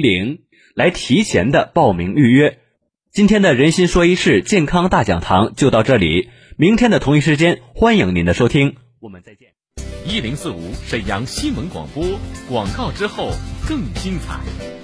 零来提前的报名预约。今天的人心说一事健康大讲堂就到这里，明天的同一时间欢迎您的收听，我们再见。一零四五沈阳新闻广播，广告之后更精彩。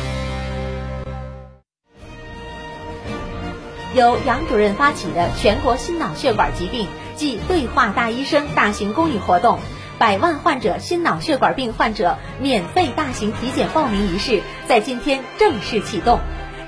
由杨主任发起的全国心脑血管疾病暨对话大医生大型公益活动，百万患者心脑血管病患者免费大型体检报名仪式在今天正式启动。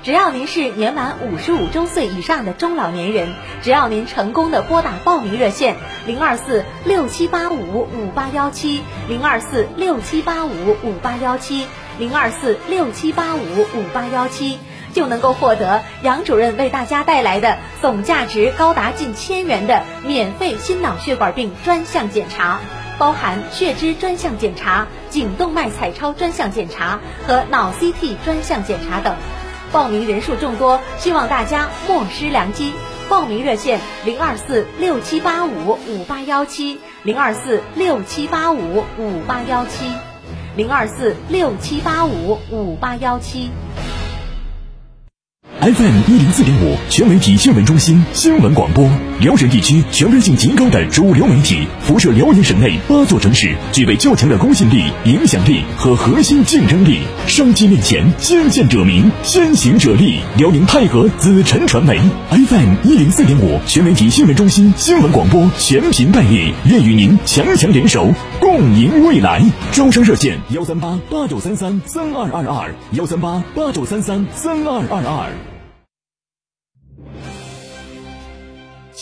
只要您是年满五十五周岁以上的中老年人，只要您成功的拨打报名热线零二四六七八五五八幺七零二四六七八五五八幺七零二四六七八五五八幺七。就能够获得杨主任为大家带来的总价值高达近千元的免费心脑血管病专项检查，包含血脂专项检查、颈动脉彩超专项检查和脑 CT 专项检查等。报名人数众多，希望大家莫失良机。报名热线：零二四六七八五五八幺七，零二四六七八五五八幺七，零二四六七八五五八幺七。FM 一零四点五全媒体新闻中心新闻广播，辽沈地区全面性极高的主流媒体，辐射辽宁省内八座城市，具备较强的公信力、影响力和核心竞争力。商机面前，先见者明，先行者立。辽宁泰和紫辰传媒 FM 一零四点五全媒体新闻中心新闻广播全频代理，愿与您强强联手，共赢未来。招商热线：幺三八八九三三三二二二，幺三八八九三三三二二二。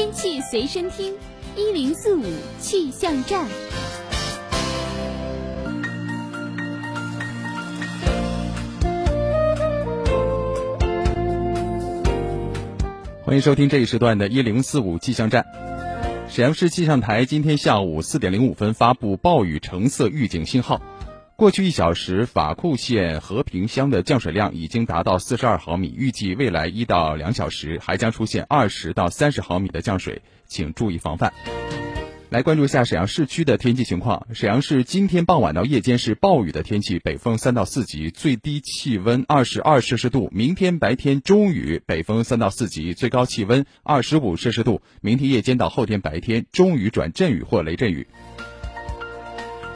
天气随身听，一零四五气象站。欢迎收听这一时段的一零四五气象站。沈阳市气象台今天下午四点零五分发布暴雨橙色预警信号。过去一小时，法库县和平乡的降水量已经达到四十二毫米，预计未来一到两小时还将出现二十到三十毫米的降水，请注意防范。来关注一下沈阳市区的天气情况。沈阳市今天傍晚到夜间是暴雨的天气，北风三到四级，最低气温二十二摄氏度。明天白天中雨，北风三到四级，最高气温二十五摄氏度。明天夜间到后天白天中雨转阵雨或雷阵雨。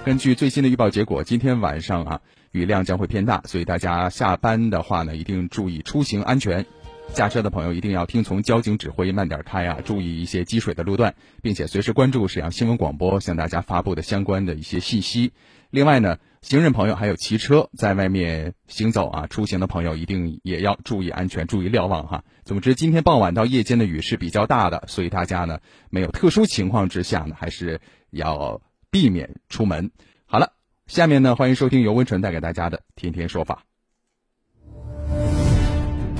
根据最新的预报结果，今天晚上啊雨量将会偏大，所以大家下班的话呢，一定注意出行安全。驾车的朋友一定要听从交警指挥，慢点开啊，注意一些积水的路段，并且随时关注沈阳新闻广播向大家发布的相关的一些信息。另外呢，行人朋友还有骑车在外面行走啊，出行的朋友一定也要注意安全，注意瞭望哈。总之，今天傍晚到夜间的雨是比较大的，所以大家呢没有特殊情况之下呢，还是要。避免出门。好了，下面呢，欢迎收听由温纯带给大家的《天天说法》，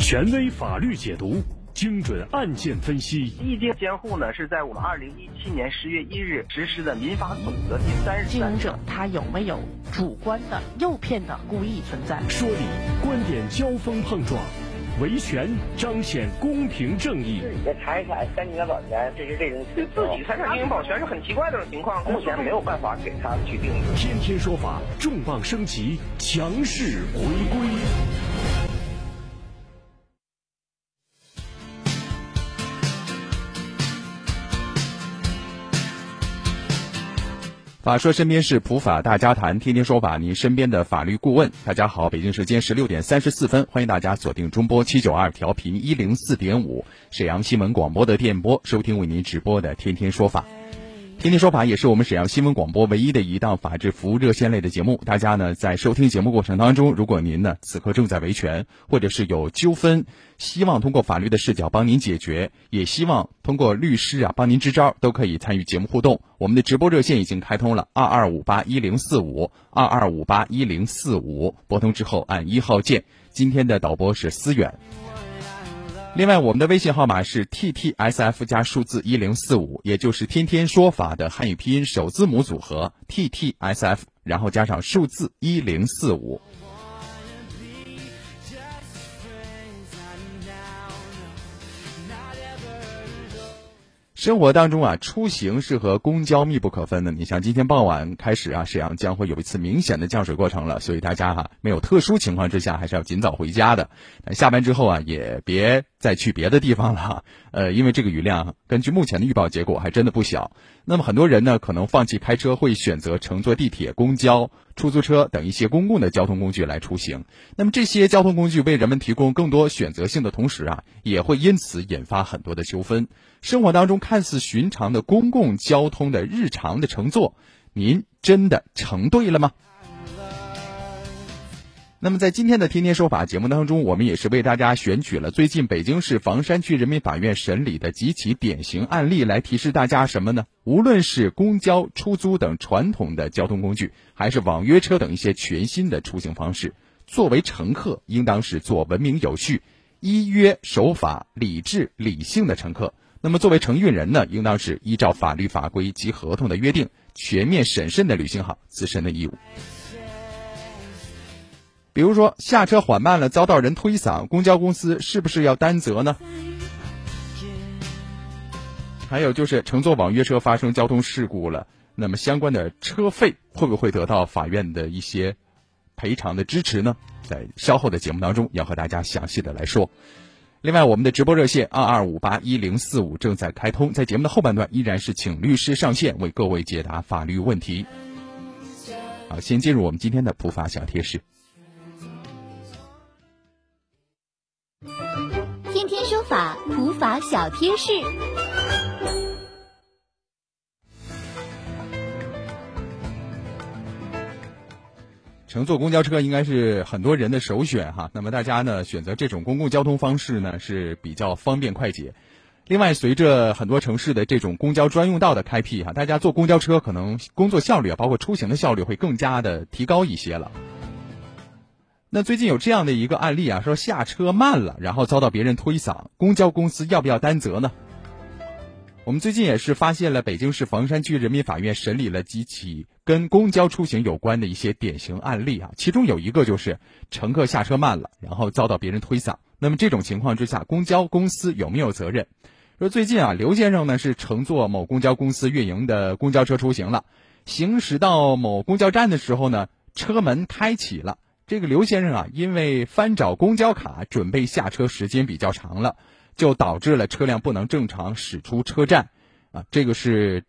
权威法律解读，精准案件分析。意见监护呢，是在我们二零一七年十月一日实施的民法总则第三十三。经营者他有没有主观的诱骗的故意存在？说理，观点交锋碰撞。维权彰显公平正义。自己的财产三年多少钱？这是这种对自己财产进行保全是很奇怪的种情况，目前没有办法给他去定义。天天说法，重磅升级，强势回归。法说身边是普法大家谈，天天说法，您身边的法律顾问。大家好，北京时间十六点三十四分，欢迎大家锁定中波七九二调频一零四点五沈阳新闻广播的电波，收听为您直播的天天说法。天天说法也是我们沈阳新闻广播唯一的一档法治服务热线类的节目。大家呢在收听节目过程当中，如果您呢此刻正在维权，或者是有纠纷，希望通过法律的视角帮您解决，也希望通过律师啊帮您支招，都可以参与节目互动。我们的直播热线已经开通了二二五八一零四五二二五八一零四五，拨通之后按一号键。今天的导播是思远。另外，我们的微信号码是 t t s f 加数字一零四五，也就是天天说法的汉语拼音首字母组合 t t s f，然后加上数字一零四五。生活当中啊，出行是和公交密不可分的。你像今天傍晚开始啊，沈阳将会有一次明显的降水过程了，所以大家哈没有特殊情况之下，还是要尽早回家的。下班之后啊，也别再去别的地方了，呃，因为这个雨量根据目前的预报结果还真的不小。那么很多人呢，可能放弃开车，会选择乘坐地铁、公交、出租车等一些公共的交通工具来出行。那么这些交通工具为人们提供更多选择性的同时啊，也会因此引发很多的纠纷。生活当中看似寻常的公共交通的日常的乘坐，您真的乘对了吗？那么在今天的天天说法节目当中，我们也是为大家选取了最近北京市房山区人民法院审理的几起典型案例，来提示大家什么呢？无论是公交、出租等传统的交通工具，还是网约车等一些全新的出行方式，作为乘客，应当是做文明有序、依约守法、理智理性的乘客。那么，作为承运人呢，应当是依照法律法规及合同的约定，全面审慎的履行好自身的义务。比如说，下车缓慢了，遭到人推搡，公交公司是不是要担责呢？还有就是，乘坐网约车发生交通事故了，那么相关的车费会不会得到法院的一些赔偿的支持呢？在稍后的节目当中，要和大家详细的来说。另外，我们的直播热线二二五八一零四五正在开通，在节目的后半段依然是请律师上线为各位解答法律问题。好，先进入我们今天的普法小贴士。天天说法普法小贴士。乘坐公交车应该是很多人的首选哈。那么大家呢选择这种公共交通方式呢是比较方便快捷。另外，随着很多城市的这种公交专用道的开辟哈，大家坐公交车可能工作效率啊，包括出行的效率会更加的提高一些了。那最近有这样的一个案例啊，说下车慢了，然后遭到别人推搡，公交公司要不要担责呢？我们最近也是发现了北京市房山区人民法院审理了几起跟公交出行有关的一些典型案例啊，其中有一个就是乘客下车慢了，然后遭到别人推搡。那么这种情况之下，公交公司有没有责任？说最近啊，刘先生呢是乘坐某公交公司运营的公交车出行了，行驶到某公交站的时候呢，车门开启了。这个刘先生啊，因为翻找公交卡准备下车时间比较长了。就导致了车辆不能正常驶出车站，啊，这个是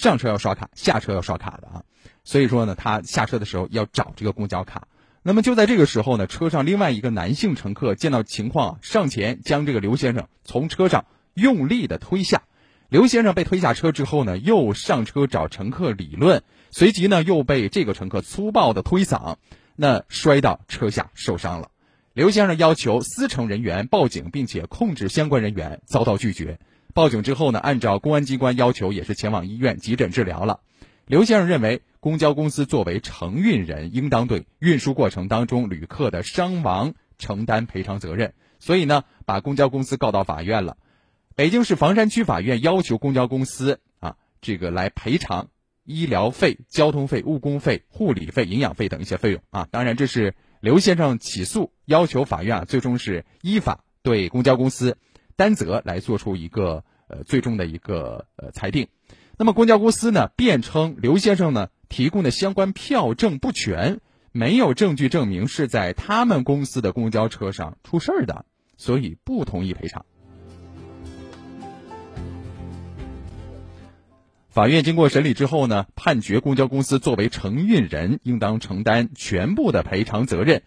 上车要刷卡，下车要刷卡的啊。所以说呢，他下车的时候要找这个公交卡。那么就在这个时候呢，车上另外一个男性乘客见到情况，上前将这个刘先生从车上用力的推下。刘先生被推下车之后呢，又上车找乘客理论，随即呢又被这个乘客粗暴的推搡，那摔到车下受伤了。刘先生要求司乘人员报警，并且控制相关人员，遭到拒绝。报警之后呢，按照公安机关要求，也是前往医院急诊治疗了。刘先生认为，公交公司作为承运人，应当对运输过程当中旅客的伤亡承担赔偿责任，所以呢，把公交公司告到法院了。北京市房山区法院要求公交公司啊，这个来赔偿医疗费、交通费、误工费、护理费、营养费等一些费用啊。当然，这是。刘先生起诉要求法院啊，最终是依法对公交公司担责来做出一个呃最终的一个呃裁定。那么公交公司呢，辩称刘先生呢提供的相关票证不全，没有证据证明是在他们公司的公交车上出事儿的，所以不同意赔偿。法院经过审理之后呢，判决公交公司作为承运人，应当承担全部的赔偿责任。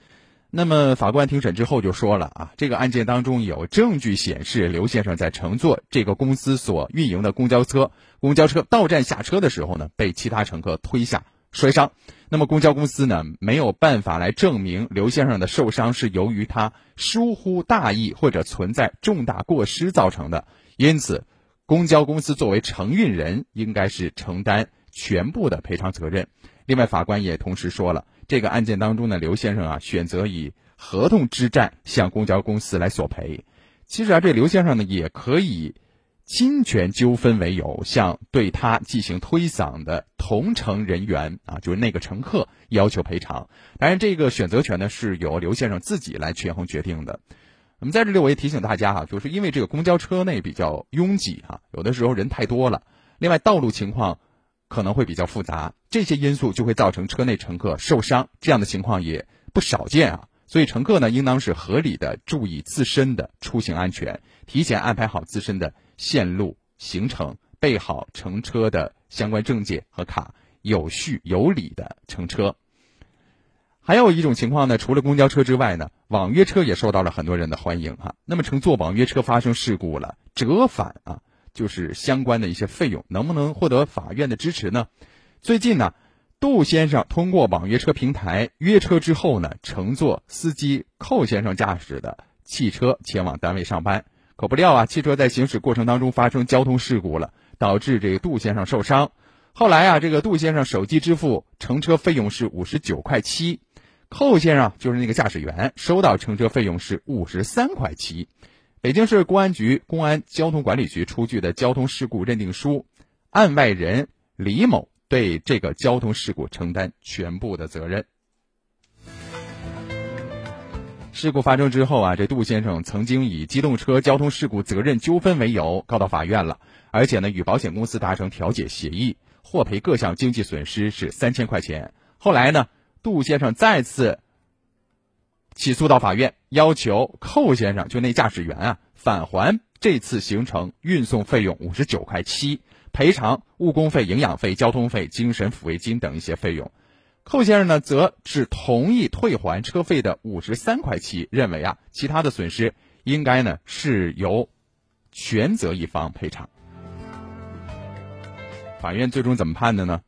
那么法官庭审之后就说了啊，这个案件当中有证据显示，刘先生在乘坐这个公司所运营的公交车，公交车到站下车的时候呢，被其他乘客推下摔伤。那么公交公司呢，没有办法来证明刘先生的受伤是由于他疏忽大意或者存在重大过失造成的，因此，公交公司作为承运人，应该是承担全部的赔偿责任。另外，法官也同时说了。这个案件当中呢，刘先生啊选择以合同之战向公交公司来索赔。其实啊，这刘先生呢也可以侵权纠纷为由，向对他进行推搡的同乘人员啊，就是那个乘客要求赔偿。当然，这个选择权呢是由刘先生自己来权衡决定的。那么在这里，我也提醒大家哈，就是因为这个公交车内比较拥挤哈，有的时候人太多了，另外道路情况。可能会比较复杂，这些因素就会造成车内乘客受伤，这样的情况也不少见啊。所以乘客呢，应当是合理的注意自身的出行安全，提前安排好自身的线路行程，备好乘车的相关证件和卡，有序有礼的乘车。还有一种情况呢，除了公交车之外呢，网约车也受到了很多人的欢迎哈。那么乘坐网约车发生事故了，折返啊。就是相关的一些费用能不能获得法院的支持呢？最近呢，杜先生通过网约车平台约车之后呢，乘坐司机寇先生驾驶的汽车前往单位上班，可不料啊，汽车在行驶过程当中发生交通事故了，导致这个杜先生受伤。后来啊，这个杜先生手机支付乘车费用是五十九块七，寇先生就是那个驾驶员收到乘车费用是五十三块七。北京市公安局公安交通管理局出具的交通事故认定书，案外人李某对这个交通事故承担全部的责任。事故发生之后啊，这杜先生曾经以机动车交通事故责任纠纷为由告到法院了，而且呢与保险公司达成调解协议，获赔各项经济损失是三千块钱。后来呢，杜先生再次。起诉到法院，要求寇先生就那驾驶员啊返还这次行程运送费用五十九块七，赔偿误工费、营养费、交通费、精神抚慰金等一些费用。寇先生呢则只同意退还车费的五十三块七，认为啊其他的损失应该呢是由全责一方赔偿。法院最终怎么判的呢？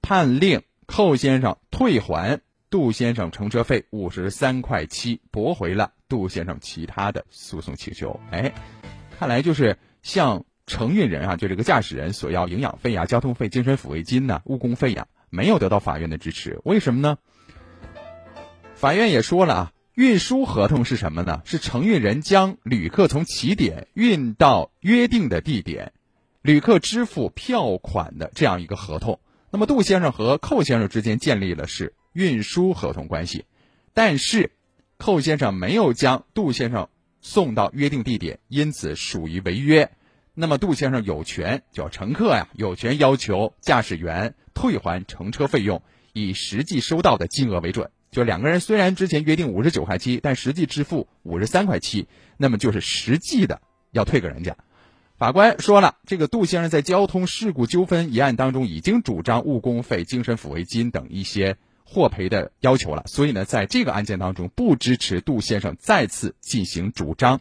判令寇先生退还。杜先生乘车费五十三块七，驳回了杜先生其他的诉讼请求。哎，看来就是向承运人啊，就这个驾驶人索要营养费啊、交通费、精神抚慰金呐、误工费呀，没有得到法院的支持。为什么呢？法院也说了啊，运输合同是什么呢？是承运人将旅客从起点运到约定的地点，旅客支付票款的这样一个合同。那么杜先生和寇先生之间建立了是。运输合同关系，但是寇先生没有将杜先生送到约定地点，因此属于违约。那么杜先生有权，叫乘客呀，有权要求驾驶员退还乘车费用，以实际收到的金额为准。就两个人虽然之前约定五十九块七，但实际支付五十三块七，那么就是实际的要退给人家。法官说了，这个杜先生在交通事故纠纷一案当中已经主张误工费、精神抚慰金等一些。获赔的要求了，所以呢，在这个案件当中，不支持杜先生再次进行主张。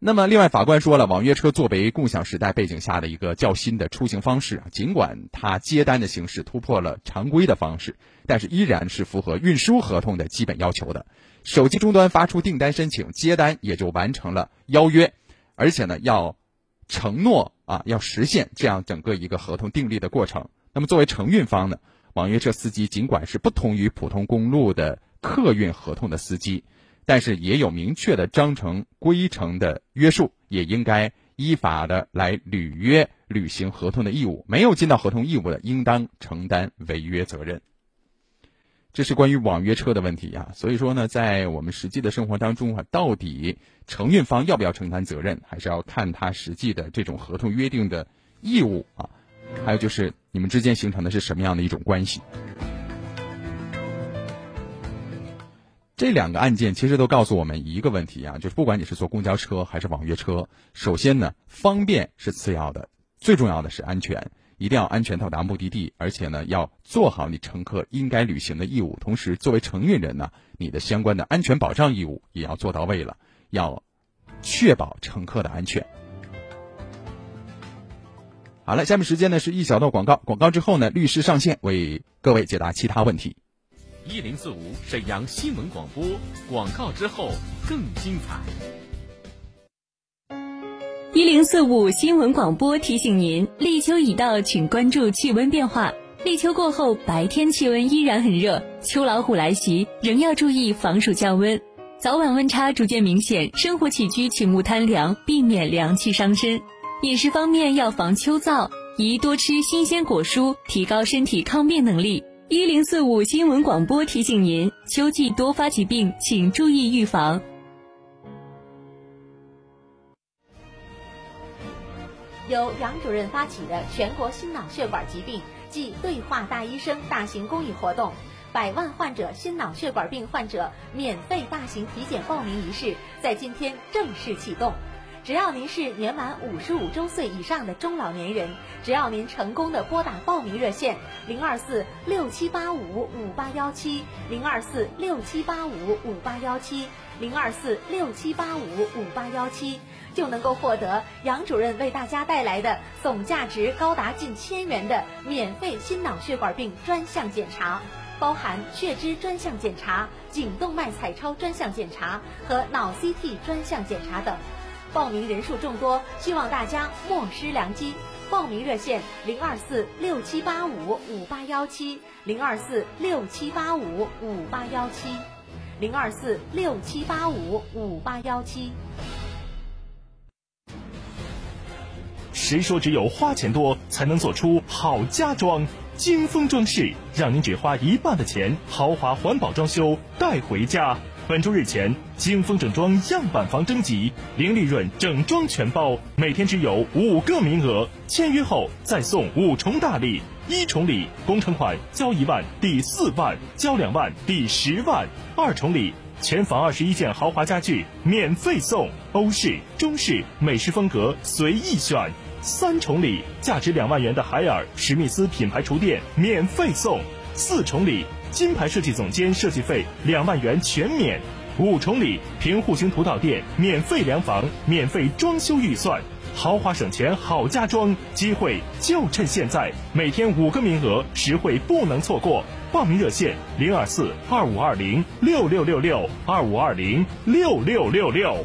那么，另外法官说了，网约车作为共享时代背景下的一个较新的出行方式啊，尽管它接单的形式突破了常规的方式，但是依然是符合运输合同的基本要求的。手机终端发出订单申请，接单也就完成了邀约，而且呢，要承诺啊，要实现这样整个一个合同订立的过程。那么，作为承运方呢？网约车司机尽管是不同于普通公路的客运合同的司机，但是也有明确的章程规程的约束，也应该依法的来履约履行合同的义务。没有尽到合同义务的，应当承担违约责任。这是关于网约车的问题啊。所以说呢，在我们实际的生活当中啊，到底承运方要不要承担责任，还是要看他实际的这种合同约定的义务啊。还有就是，你们之间形成的是什么样的一种关系？这两个案件其实都告诉我们一个问题啊，就是不管你是坐公交车还是网约车，首先呢，方便是次要的，最重要的是安全。一定要安全到达目的地，而且呢，要做好你乘客应该履行的义务。同时，作为承运人呢，你的相关的安全保障义务也要做到位了，要确保乘客的安全。好了，下面时间呢是一小段广告，广告之后呢，律师上线为各位解答其他问题。一零四五沈阳新闻广播，广告之后更精彩。一零四五新闻广播提醒您：立秋已到，请关注气温变化。立秋过后，白天气温依然很热，秋老虎来袭，仍要注意防暑降温。早晚温差逐渐明显，生活起居请勿贪凉，避免凉气伤身。饮食方面要防秋燥，宜多吃新鲜果蔬，提高身体抗病能力。一零四五新闻广播提醒您：秋季多发疾病，请注意预防。由杨主任发起的全国心脑血管疾病暨对话大医生大型公益活动——百万患者心脑血管病患者免费大型体检报名仪式，在今天正式启动。只要您是年满五十五周岁以上的中老年人，只要您成功的拨打报名热线零二四六七八五五八幺七零二四六七八五五八幺七零二四六七八五五八幺七。就能够获得杨主任为大家带来的总价值高达近千元的免费心脑血管病专项检查，包含血脂专项检查、颈动脉彩超专项检查和脑 CT 专项检查等。报名人数众多，希望大家莫失良机。报名热线零二四六七八五五八幺七零二四六七八五五八幺七零二四六七八五五八幺七。谁说只有花钱多才能做出好家装？金风装饰让您只花一半的钱，豪华环保装修带回家。本周日前，金风整装样板房征集，零利润整装全包，每天只有五个名额，签约后再送五重大礼：一重礼，工程款交一万抵四万，交两万抵十万；二重礼。全房二十一件豪华家具免费送，欧式、中式、美式风格随意选。三重礼，价值两万元的海尔、史密斯品牌厨电免费送。四重礼，金牌设计总监设计费两万元全免。五重礼，平户型图到店免费量房，免费装修预算，豪华省钱好家装，机会就趁现在，每天五个名额，实惠不能错过。报名热线零二四二五二零六六六六二五二零六六六六。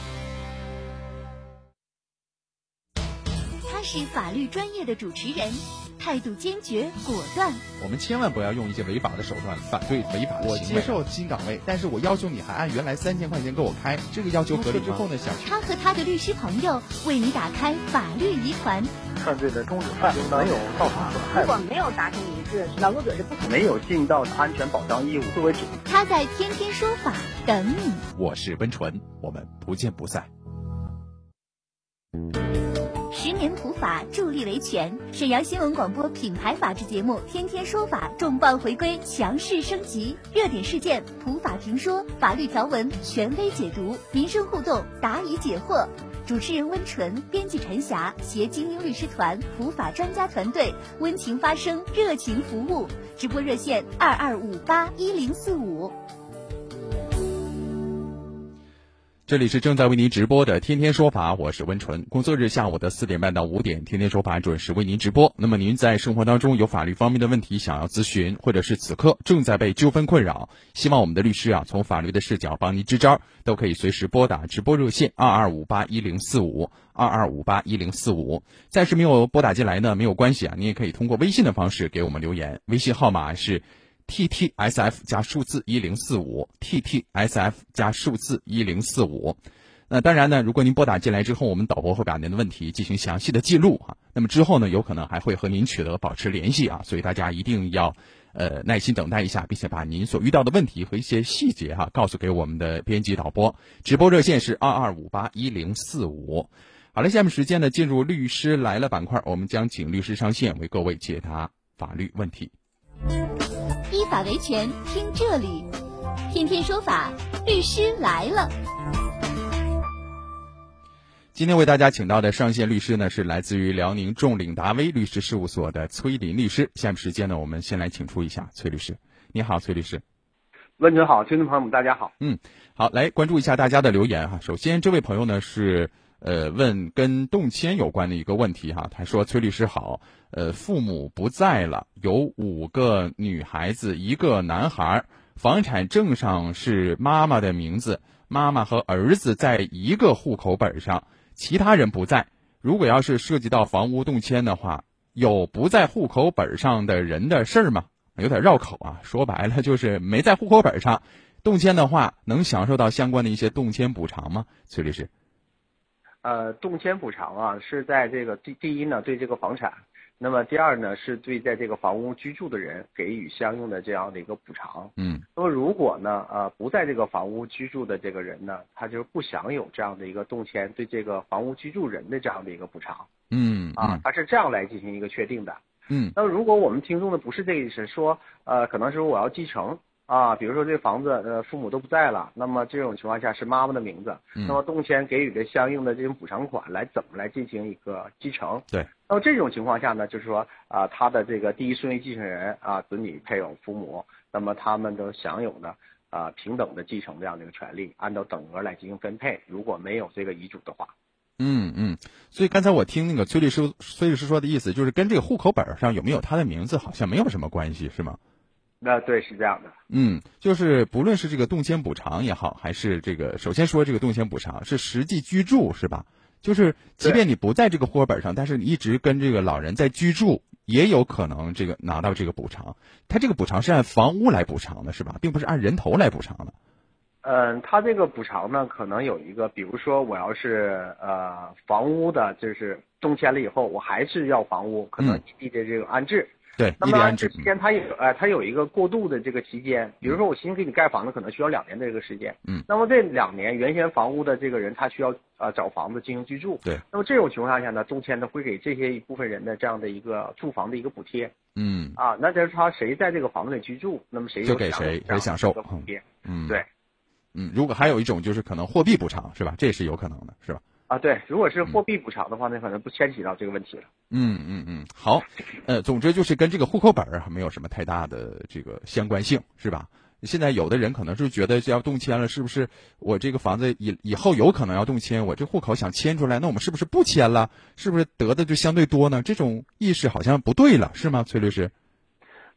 是法律专业的主持人，态度坚决果断。我们千万不要用一些违法的手段反对违法的我接受新岗位，但是我要求你还按原来三千块钱给我开，这个要求合理之后呢，想他和他的律师朋友为你打开法律疑团。犯罪的终止犯没有造成损害，如果没有达成一致，劳动者是不可能没有尽到安全保障义务作为主。他在天天说法等你。我是温纯，我们不见不散。十年普法助力维权，沈阳新闻广播品牌法制节目《天天说法》重磅回归，强势升级，热点事件普法评说，法律条文权威解读，民生互动答疑解惑。主持人温纯，编辑陈霞，携精英律师团、普法专家团队，温情发声，热情服务。直播热线二二五八一零四五。这里是正在为您直播的《天天说法》，我是温纯。工作日下午的四点半到五点，《天天说法》准时为您直播。那么您在生活当中有法律方面的问题想要咨询，或者是此刻正在被纠纷困扰，希望我们的律师啊从法律的视角帮您支招，都可以随时拨打直播热线二二五八一零四五二二五八一零四五。暂时没有拨打进来呢，没有关系啊，你也可以通过微信的方式给我们留言，微信号码是。T T S F 加数字一零四五，T T S F 加数字一零四五。那当然呢，如果您拨打进来之后，我们导播会把您的问题进行详细的记录啊。那么之后呢，有可能还会和您取得保持联系啊。所以大家一定要呃耐心等待一下，并且把您所遇到的问题和一些细节哈告诉给我们的编辑导播。直播热线是二二五八一零四五。好了，下面时间呢，进入律师来了板块，我们将请律师上线为各位解答法律问题。依法维权，听这里，天天说法，律师来了。今天为大家请到的上线律师呢，是来自于辽宁众领达威律师事务所的崔林律师。下面时间呢，我们先来请出一下崔律师。你好，崔律师。温晨好，听众朋友们大家好。嗯，好，来关注一下大家的留言哈。首先，这位朋友呢是呃问跟动迁有关的一个问题哈。他说：“崔律师好，呃，父母不在了，有五个女孩子，一个男孩，房产证上是妈妈的名字，妈妈和儿子在一个户口本上。”其他人不在，如果要是涉及到房屋动迁的话，有不在户口本上的人的事儿吗？有点绕口啊，说白了就是没在户口本上，动迁的话能享受到相关的一些动迁补偿吗？崔律师，呃，动迁补偿啊是在这个第第一呢，对这个房产。那么第二呢，是对在这个房屋居住的人给予相应的这样的一个补偿。嗯。那么如果呢，呃，不在这个房屋居住的这个人呢，他就不享有这样的一个动迁对这个房屋居住人的这样的一个补偿。嗯。啊，他是这样来进行一个确定的。嗯。那如果我们听众的不是这个意思，说呃，可能是我要继承。啊，比如说这房子，呃，父母都不在了，那么这种情况下是妈妈的名字，那么动迁给予的相应的这种补偿款来怎么来进行一个继承？对，那么这种情况下呢，就是说啊，他的这个第一顺位继承人啊，子女、配偶、父母，那么他们都享有呢啊平等的继承这样的一个权利，按照等额来进行分配。如果没有这个遗嘱的话，嗯嗯，所以刚才我听那个崔律师崔律师说的意思，就是跟这个户口本上有没有他的名字好像没有什么关系，是吗？那对是这样的，嗯，就是不论是这个动迁补偿也好，还是这个首先说这个动迁补偿是实际居住是吧？就是即便你不在这个户口本上，但是你一直跟这个老人在居住，也有可能这个拿到这个补偿。他这个补偿是按房屋来补偿的是吧？并不是按人头来补偿的。嗯，他这个补偿呢，可能有一个，比如说我要是呃房屋的，就是动迁了以后，我还是要房屋，可能异地的这个安置。对，那么这期间他有呃，他有一个过渡的这个期间，比如说我新给你盖房子，可能需要两年的这个时间。嗯。那么这两年原先房屋的这个人，他需要呃找房子进行居住。对。那么这种情况下呢，中签呢会给这些一部分人的这样的一个住房的一个补贴。嗯。啊，那就是他谁在这个房子里居住，那么谁就给谁谁享受补贴。嗯。对。嗯，如果还有一种就是可能货币补偿是吧？这也是有可能的，是吧？啊，对，如果是货币补偿的话，那可能不牵扯到这个问题了。嗯嗯嗯，好，呃，总之就是跟这个户口本儿没有什么太大的这个相关性，是吧？现在有的人可能是觉得要动迁了，是不是？我这个房子以以后有可能要动迁，我这户口想迁出来，那我们是不是不迁了？是不是得的就相对多呢？这种意识好像不对了，是吗，崔律师？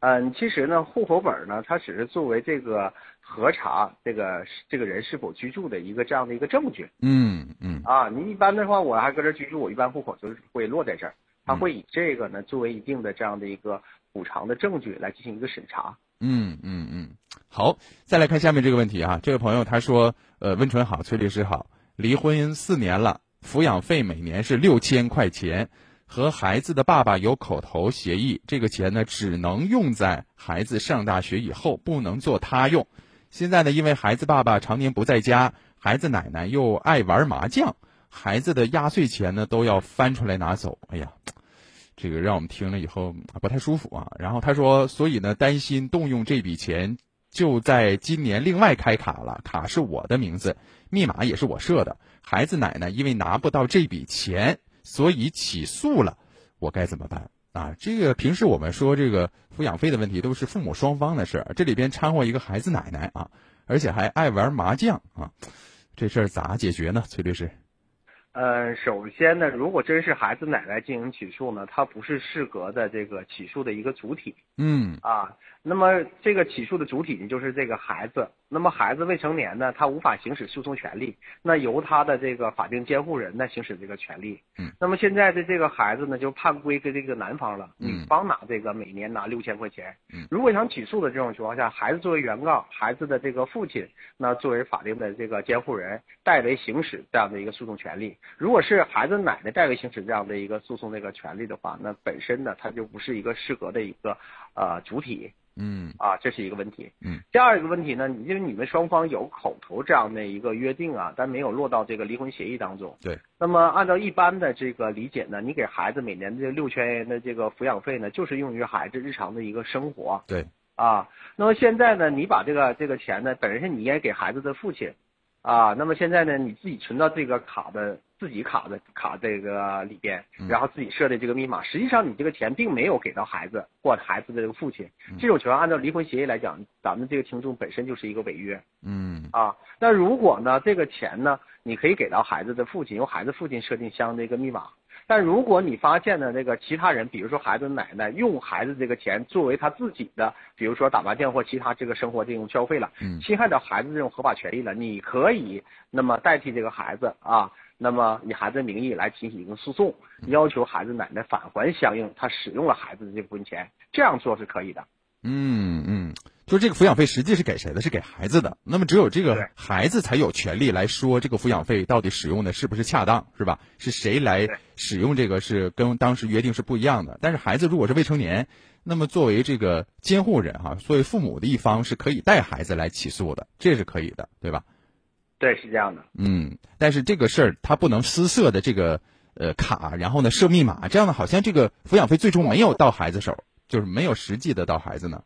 嗯，其实呢，户口本呢，它只是作为这个核查这个这个人是否居住的一个这样的一个证据。嗯嗯。啊，你一般的话，我还搁这居住，我一般户口就是会落在这儿，他会以这个呢作为一定的这样的一个补偿的证据来进行一个审查。嗯嗯嗯。好，再来看下面这个问题啊，这位朋友他说，呃，温纯好，崔律师好，离婚四年了，抚养费每年是六千块钱。和孩子的爸爸有口头协议，这个钱呢只能用在孩子上大学以后，不能做他用。现在呢，因为孩子爸爸常年不在家，孩子奶奶又爱玩麻将，孩子的压岁钱呢都要翻出来拿走。哎呀，这个让我们听了以后不太舒服啊。然后他说，所以呢担心动用这笔钱，就在今年另外开卡了，卡是我的名字，密码也是我设的。孩子奶奶因为拿不到这笔钱。所以起诉了，我该怎么办啊？这个平时我们说这个抚养费的问题都是父母双方的事儿，这里边掺和一个孩子奶奶啊，而且还爱玩麻将啊，这事儿咋解决呢？崔律师？呃，首先呢，如果真是孩子奶奶进行起诉呢，他不是适格的这个起诉的一个主体。嗯。啊，那么这个起诉的主体呢，就是这个孩子。那么孩子未成年呢，他无法行使诉讼权利，那由他的这个法定监护人呢行使这个权利。嗯。那么现在的这个孩子呢，就判归给这个男方了，嗯女方拿这个每年拿六千块钱。嗯。如果想起诉的这种情况下，孩子作为原告，孩子的这个父亲那作为法定的这个监护人代为行使这样的一个诉讼权利。如果是孩子奶奶代为行使这样的一个诉讼这个权利的话，那本身呢，他就不是一个适合的一个呃主体。嗯啊，这是一个问题。嗯，第二个问题呢，因为你们双方有口头这样的一个约定啊，但没有落到这个离婚协议当中。对。那么按照一般的这个理解呢，你给孩子每年这六千元的这个抚养费呢，就是用于孩子日常的一个生活。对。啊，那么现在呢，你把这个这个钱呢，本身你应该给孩子的父亲。啊，那么现在呢，你自己存到这个卡的自己卡的卡这个里边，然后自己设的这个密码，实际上你这个钱并没有给到孩子或孩子的这个父亲。这种情况按照离婚协议来讲，咱们这个听众本身就是一个违约。嗯。啊，那如果呢，这个钱呢，你可以给到孩子的父亲，由孩子父亲设定相应的一个密码。但如果你发现呢，那个其他人，比如说孩子奶奶用孩子这个钱作为他自己的，比如说打麻将或其他这个生活这种消费了，嗯，侵害到孩子这种合法权益了，你可以那么代替这个孩子啊，那么以孩子名义来提起一个诉讼，要求孩子奶奶返还相应他使用了孩子的这部分钱，这样做是可以的。嗯嗯，就这个抚养费实际是给谁的？是给孩子的。那么只有这个孩子才有权利来说这个抚养费到底使用的是不是恰当，是吧？是谁来使用这个是跟当时约定是不一样的。但是孩子如果是未成年，那么作为这个监护人哈，作为父母的一方是可以带孩子来起诉的，这是可以的，对吧？对，是这样的。嗯，但是这个事儿他不能私设的这个呃卡，然后呢设密码，这样呢好像这个抚养费最终没有到孩子手。就是没有实际的到孩子呢。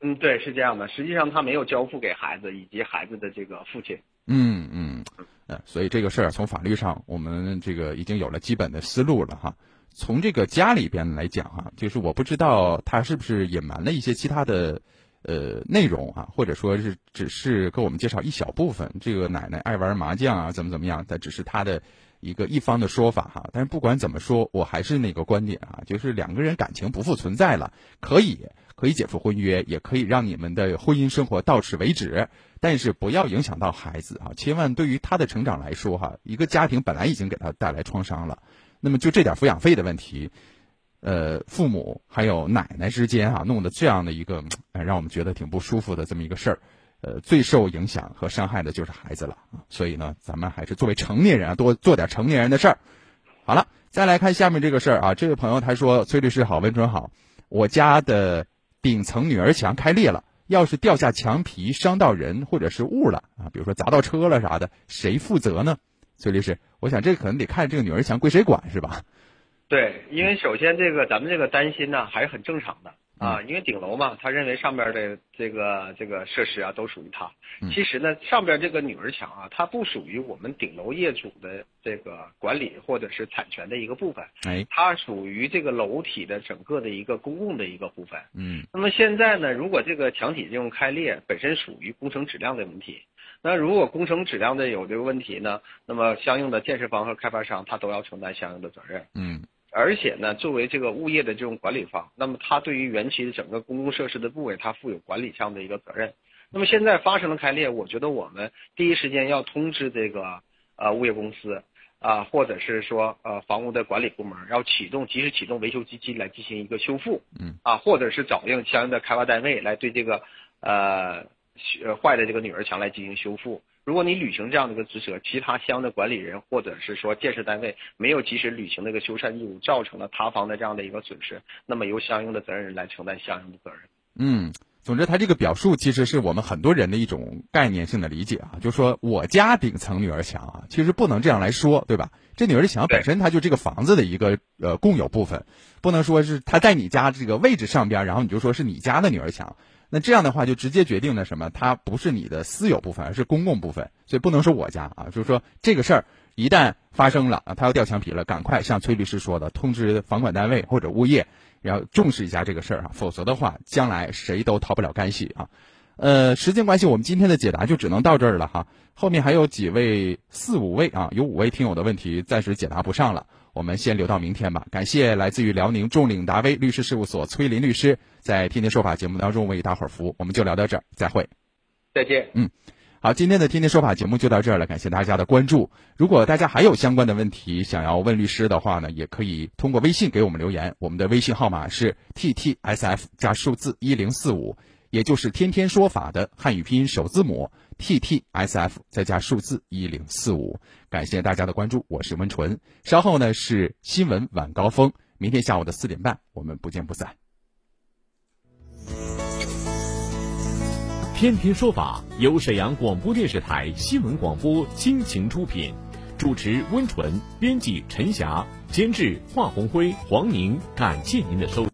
嗯，对，是这样的。实际上他没有交付给孩子以及孩子的这个父亲。嗯嗯，呃，所以这个事儿从法律上，我们这个已经有了基本的思路了哈。从这个家里边来讲哈，就是我不知道他是不是隐瞒了一些其他的呃内容啊，或者说是只是给我们介绍一小部分。这个奶奶爱玩麻将啊，怎么怎么样，但只是他的一个一方的说法哈。但是不管怎么说，我还是那个观点啊，就是两个人感情不复存在了，可以可以解除婚约，也可以让你们的婚姻生活到此为止，但是不要影响到孩子啊！千万对于他的成长来说哈，一个家庭本来已经给他带来创伤了，那么就这点抚养费的问题，呃，父母还有奶奶之间啊，弄得这样的一个，呃，让我们觉得挺不舒服的这么一个事儿。呃，最受影响和伤害的就是孩子了啊，所以呢，咱们还是作为成年人啊，多做点成年人的事儿。好了，再来看下面这个事儿啊，这位朋友他说：“崔律师好，温春好，我家的顶层女儿墙开裂了，要是掉下墙皮伤到人或者是物了啊，比如说砸到车了啥的，谁负责呢？”崔律师，我想这可能得看这个女儿墙归谁管是吧？对，因为首先这个咱们这个担心呢还是很正常的。啊，因为顶楼嘛，他认为上边的这个这个设施啊都属于他。其实呢，上边这个女儿墙啊，它不属于我们顶楼业主的这个管理或者是产权的一个部分。哎，它属于这个楼体的整个的一个公共的一个部分。嗯。那么现在呢，如果这个墙体这种开裂本身属于工程质量的问题，那如果工程质量的有这个问题呢，那么相应的建设方和开发商他都要承担相应的责任。嗯。而且呢，作为这个物业的这种管理方，那么他对于园区的整个公共设施的部位，他负有管理上的一个责任。那么现在发生了开裂，我觉得我们第一时间要通知这个呃物业公司啊，或者是说呃房屋的管理部门，要启动及时启动维修基金来进行一个修复。嗯。啊，或者是找应相应的开发单位来对这个呃坏的这个女儿墙来进行修复。如果你履行这样的一个职责，其他相应的管理人或者是说建设单位没有及时履行那个修缮义务，造成了塌方的这样的一个损失，那么由相应的责任人来承担相应的责任。嗯，总之他这个表述其实是我们很多人的一种概念性的理解啊，就说我家顶层女儿墙啊，其实不能这样来说，对吧？这女儿墙本身它就这个房子的一个呃共有部分，不能说是它在你家这个位置上边，然后你就说是你家的女儿墙。那这样的话，就直接决定了什么？它不是你的私有部分，而是公共部分，所以不能说我家啊。就是说这个事儿一旦发生了啊，它要掉墙皮了，赶快像崔律师说的，通知房管单位或者物业，然后重视一下这个事儿啊，否则的话，将来谁都逃不了干系啊。呃，时间关系，我们今天的解答就只能到这儿了哈。后面还有几位四五位啊，有五位听友的问题暂时解答不上了。我们先留到明天吧。感谢来自于辽宁众领达威律师事务所崔林律师在《天天说法》节目当中为大伙儿服务。我们就聊到这儿，再会。再见。嗯。好，今天的天天说法节目就到这儿了，感谢大家的关注。如果大家还有相关的问题想要问律师的话呢，也可以通过微信给我们留言。我们的微信号码是 t t s f 加数字一零四五，也就是天天说法的汉语拼音首字母 t t s f 再加数字一零四五。感谢大家的关注，我是温纯。稍后呢是新闻晚高峰，明天下午的四点半，我们不见不散。天天说法由沈阳广播电视台新闻广播倾情出品，主持温纯，编辑陈霞，监制华红辉、黄宁。感谢您的收。